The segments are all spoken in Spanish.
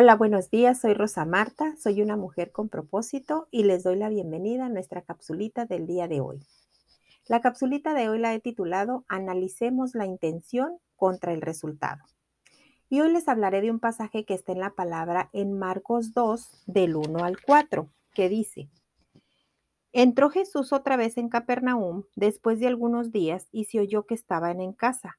Hola, buenos días. Soy Rosa Marta, soy una mujer con propósito y les doy la bienvenida a nuestra capsulita del día de hoy. La capsulita de hoy la he titulado Analicemos la intención contra el resultado. Y hoy les hablaré de un pasaje que está en la palabra en Marcos 2, del 1 al 4, que dice, Entró Jesús otra vez en Capernaum después de algunos días y se oyó que estaban en casa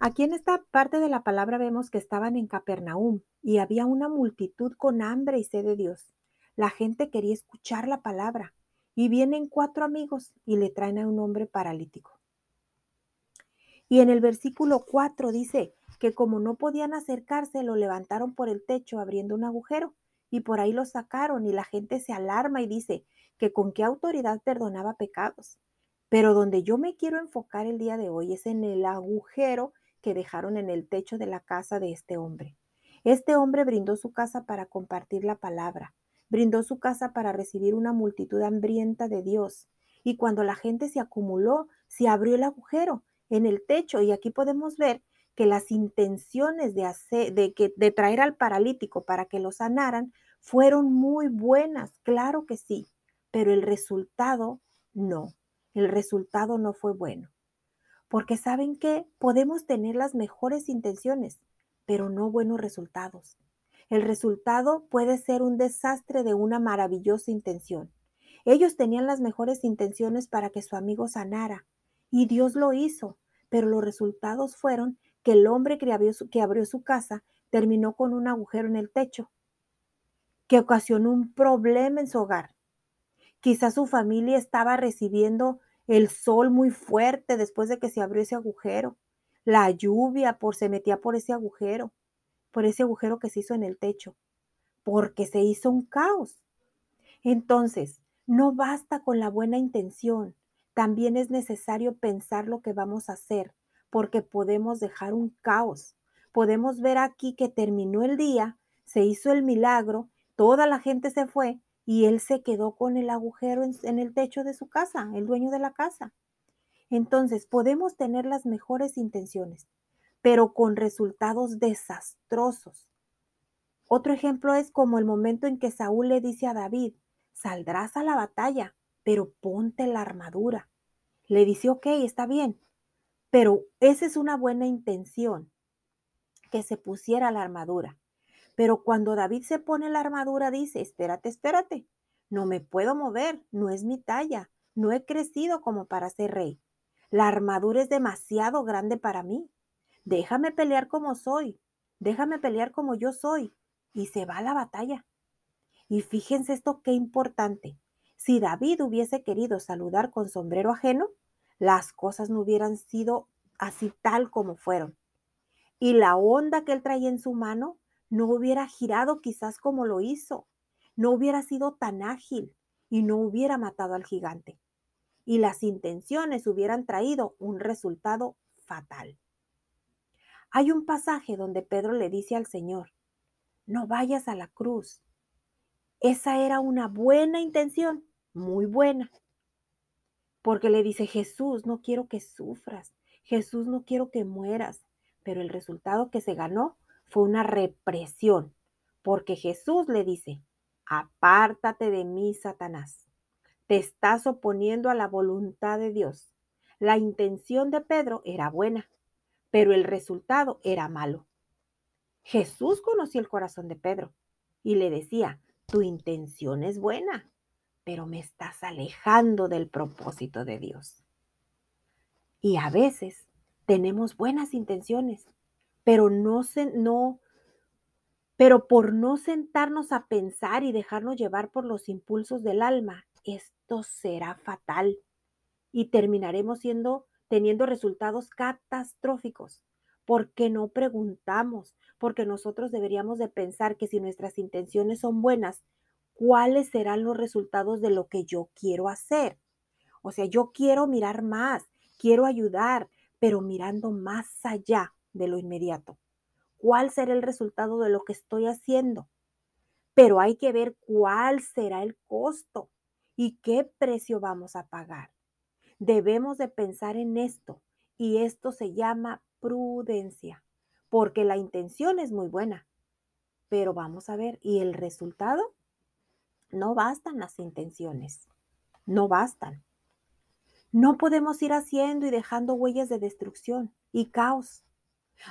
Aquí en esta parte de la palabra vemos que estaban en Capernaum y había una multitud con hambre y sed de Dios. La gente quería escuchar la palabra y vienen cuatro amigos y le traen a un hombre paralítico. Y en el versículo 4 dice que como no podían acercarse, lo levantaron por el techo abriendo un agujero y por ahí lo sacaron y la gente se alarma y dice que con qué autoridad perdonaba pecados. Pero donde yo me quiero enfocar el día de hoy es en el agujero que dejaron en el techo de la casa de este hombre. Este hombre brindó su casa para compartir la palabra, brindó su casa para recibir una multitud hambrienta de Dios. Y cuando la gente se acumuló, se abrió el agujero en el techo y aquí podemos ver que las intenciones de, hacer, de, que, de traer al paralítico para que lo sanaran fueron muy buenas, claro que sí, pero el resultado no el resultado no fue bueno. Porque saben que podemos tener las mejores intenciones, pero no buenos resultados. El resultado puede ser un desastre de una maravillosa intención. Ellos tenían las mejores intenciones para que su amigo sanara, y Dios lo hizo, pero los resultados fueron que el hombre que abrió su, que abrió su casa terminó con un agujero en el techo, que ocasionó un problema en su hogar. Quizás su familia estaba recibiendo el sol muy fuerte después de que se abrió ese agujero, la lluvia por se metía por ese agujero, por ese agujero que se hizo en el techo, porque se hizo un caos. Entonces, no basta con la buena intención, también es necesario pensar lo que vamos a hacer, porque podemos dejar un caos. Podemos ver aquí que terminó el día, se hizo el milagro, toda la gente se fue, y él se quedó con el agujero en, el techo de su casa, el dueño de la casa. Entonces, podemos tener las mejores intenciones, pero con resultados desastrosos. Otro ejemplo es como el momento en que Saúl le dice a David, saldrás a la batalla, pero ponte la armadura. Le dice, ok, está bien, pero esa es una buena intención, que se pusiera la armadura. Pero cuando David se pone la armadura, dice, espérate, espérate, no me puedo mover, no es mi talla, no he crecido como para ser rey. La armadura es demasiado grande para mí. Déjame pelear como soy, déjame pelear como yo soy. Y se va a la batalla. Y fíjense esto qué importante. Si David hubiese querido saludar con sombrero ajeno, las cosas no hubieran sido así tal como fueron. Y la onda que él traía en su mano no hubiera girado quizás como lo hizo, no hubiera sido tan ágil y no hubiera matado al gigante. Y las intenciones hubieran traído un resultado fatal. Hay un pasaje donde Pedro le dice al Señor, no vayas a la cruz. Esa era una buena intención, muy buena. Porque le dice, Jesús, no quiero que sufras, Jesús, no quiero que mueras. Pero el resultado que se ganó fue una represión, porque Jesús le dice, apártate de mí, Satanás. Te estás oponiendo a la voluntad de Dios. La intención de Pedro era buena, pero el resultado era malo. Jesús conocía el corazón de Pedro y le decía, tu intención es buena, pero me estás alejando del propósito de Dios. Y a veces tenemos buenas intenciones, pero no, se, no, pero por no sentarnos a pensar y dejarnos llevar por los impulsos del alma, esto será fatal y terminaremos siendo teniendo resultados catastróficos. Porque no preguntamos, porque nosotros deberíamos de pensar que si nuestras intenciones son buenas, cuáles serán los resultados de lo que yo quiero hacer. O sea, yo quiero mirar más, quiero ayudar, pero mirando más allá de lo inmediato. ¿Cuál será el resultado de lo que estoy haciendo? Pero hay que ver cuál será el costo y qué precio vamos a pagar. Debemos de pensar en esto y esto se llama prudencia, porque la intención es muy buena, pero vamos a ver, ¿y el resultado? No bastan las intenciones, no bastan. No podemos ir haciendo y dejando huellas de destrucción y caos.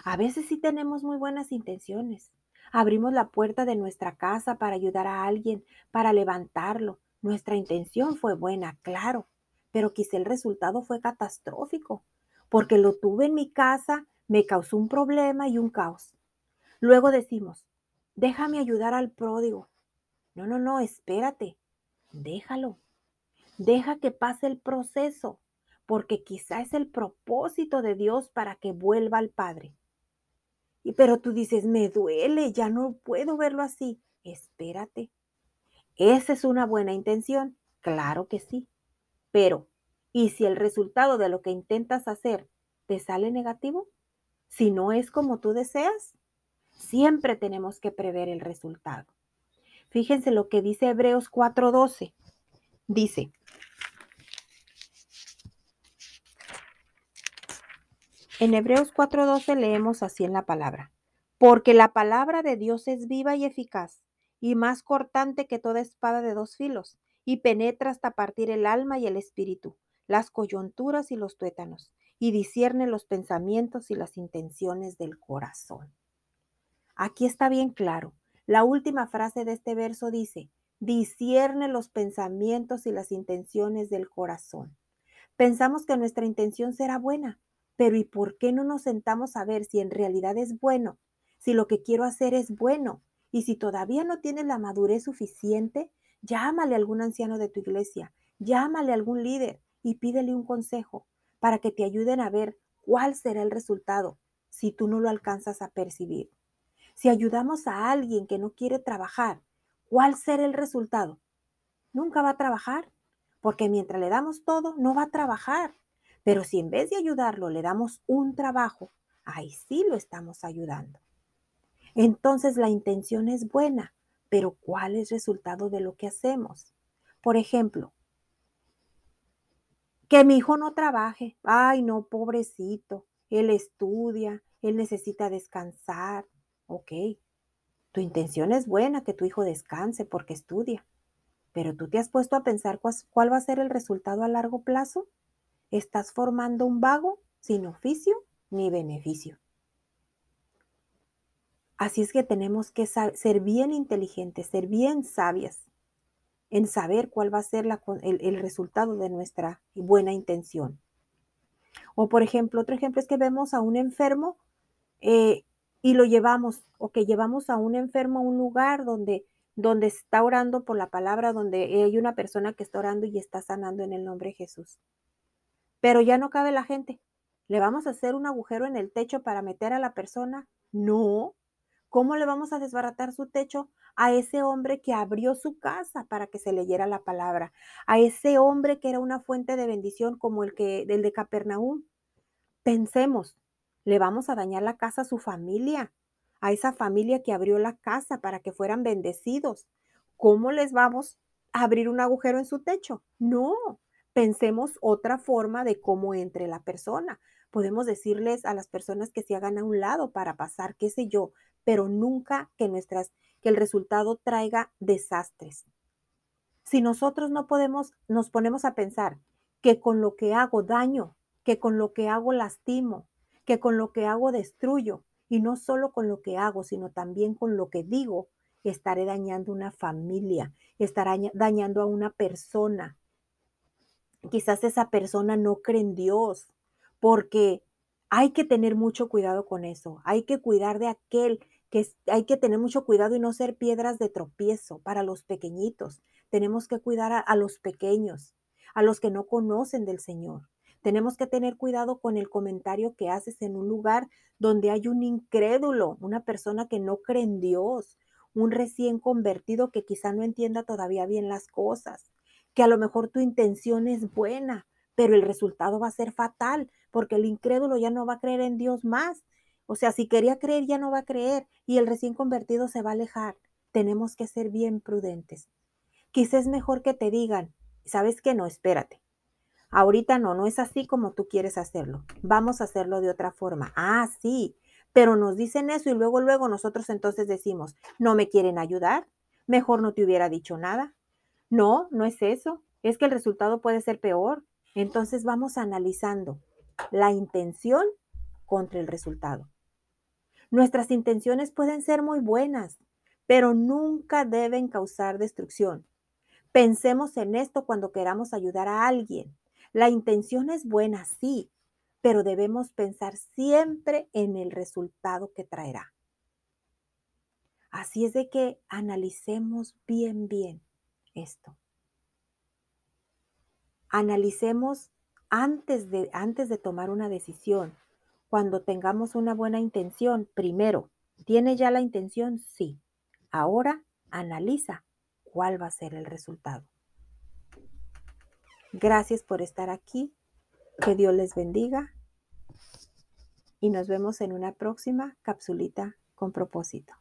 A veces sí tenemos muy buenas intenciones. Abrimos la puerta de nuestra casa para ayudar a alguien, para levantarlo. Nuestra intención fue buena, claro, pero quizá el resultado fue catastrófico, porque lo tuve en mi casa, me causó un problema y un caos. Luego decimos, déjame ayudar al pródigo. No, no, no, espérate, déjalo. Deja que pase el proceso, porque quizá es el propósito de Dios para que vuelva al Padre. Y pero tú dices, me duele, ya no puedo verlo así. Espérate. ¿Esa es una buena intención? Claro que sí. Pero, ¿y si el resultado de lo que intentas hacer te sale negativo? Si no es como tú deseas, siempre tenemos que prever el resultado. Fíjense lo que dice Hebreos 4:12. Dice, en Hebreos 4:12 leemos así en la palabra, porque la palabra de Dios es viva y eficaz y más cortante que toda espada de dos filos, y penetra hasta partir el alma y el espíritu, las coyunturas y los tuétanos, y discierne los pensamientos y las intenciones del corazón. Aquí está bien claro. La última frase de este verso dice, discierne los pensamientos y las intenciones del corazón. Pensamos que nuestra intención será buena, pero ¿y por qué no nos sentamos a ver si en realidad es bueno? Si lo que quiero hacer es bueno. Y si todavía no tienes la madurez suficiente, llámale a algún anciano de tu iglesia, llámale a algún líder y pídele un consejo para que te ayuden a ver cuál será el resultado si tú no lo alcanzas a percibir. Si ayudamos a alguien que no quiere trabajar ¿Cuál será el resultado? Nunca va a trabajar, porque mientras le damos todo, no va a trabajar. Pero si en vez de ayudarlo le damos un trabajo, ahí sí lo estamos ayudando. Entonces la intención es buena, pero ¿cuál es el resultado de lo que hacemos? Por ejemplo, que mi hijo no trabaje. Ay, no, pobrecito. Él estudia, él necesita descansar. Ok, tu intención es buena, que tu hijo descanse porque estudia, pero tú te has puesto a pensar cuál va a ser el resultado a largo plazo. Estás formando un vago sin oficio ni beneficio. Así es que tenemos que ser bien inteligentes, ser bien sabias en saber cuál va a ser el, resultado de nuestra buena intención. O por ejemplo, otro ejemplo es que vemos a un enfermo eh, y lo llevamos o que llevamos a un enfermo a un lugar donde donde está orando por la palabra, donde hay una persona que está orando y está sanando en el nombre de Jesús. Pero ya no cabe la gente. ¿Le vamos a hacer un agujero en el techo para meter a la persona? No. ¿Cómo le vamos a desbaratar su techo a ese hombre que abrió su casa para que se leyera la palabra? A ese hombre que era una fuente de bendición como el que del de Capernaum. Pensemos, le vamos a dañar la casa a su familia, a esa familia que abrió la casa para que fueran bendecidos. ¿Cómo les vamos a abrir un agujero en su techo? No, pensemos otra forma de cómo entre la persona. Podemos decirles a las personas que se hagan a un lado para pasar, qué sé yo, pero nunca que nuestras que el resultado traiga desastres. Si nosotros no podemos nos ponemos a pensar que con lo que hago daño, que con lo que hago lastimo, que con lo que hago destruyo, y no solo con lo que hago, sino también con lo que digo, estaré dañando una familia, estaré dañando a una persona. Quizás esa persona no cree en Dios, porque hay que tener mucho cuidado con eso, hay que cuidar de aquel que hay que tener mucho cuidado y no ser piedras de tropiezo para los pequeñitos. Tenemos que cuidar a los pequeños, a los que no conocen del Señor. Tenemos que tener cuidado con el comentario que haces en un lugar donde hay un incrédulo, una persona que no cree en Dios, un recién convertido que quizá no entienda todavía bien las cosas, que a lo mejor tu intención es buena, pero el resultado va a ser fatal, porque el incrédulo ya no va a creer en Dios más. O sea, si quería creer, ya no va a creer y el recién convertido se va a alejar. Tenemos que ser bien prudentes. Quizás es mejor que te digan, ¿sabes qué? No, espérate. Ahorita no, no es así como tú quieres hacerlo. Vamos a hacerlo de otra forma. Ah, sí, pero nos dicen eso y luego, luego nosotros entonces decimos, no me quieren ayudar, mejor no te hubiera dicho nada. No, no es eso. Es que el resultado puede ser peor. Entonces vamos analizando la intención contra el resultado. Nuestras intenciones pueden ser muy buenas, pero nunca deben causar destrucción. Pensemos en esto cuando queramos ayudar a alguien. La intención es buena, sí, pero debemos pensar siempre en el resultado que traerá. Así es de que analicemos bien, bien esto. Analicemos antes de, antes de tomar una decisión. Cuando tengamos una buena intención, primero, ¿tiene ya la intención? Sí. Ahora analiza cuál va a ser el resultado. Gracias por estar aquí. Que Dios les bendiga. Y nos vemos en una próxima capsulita con propósito.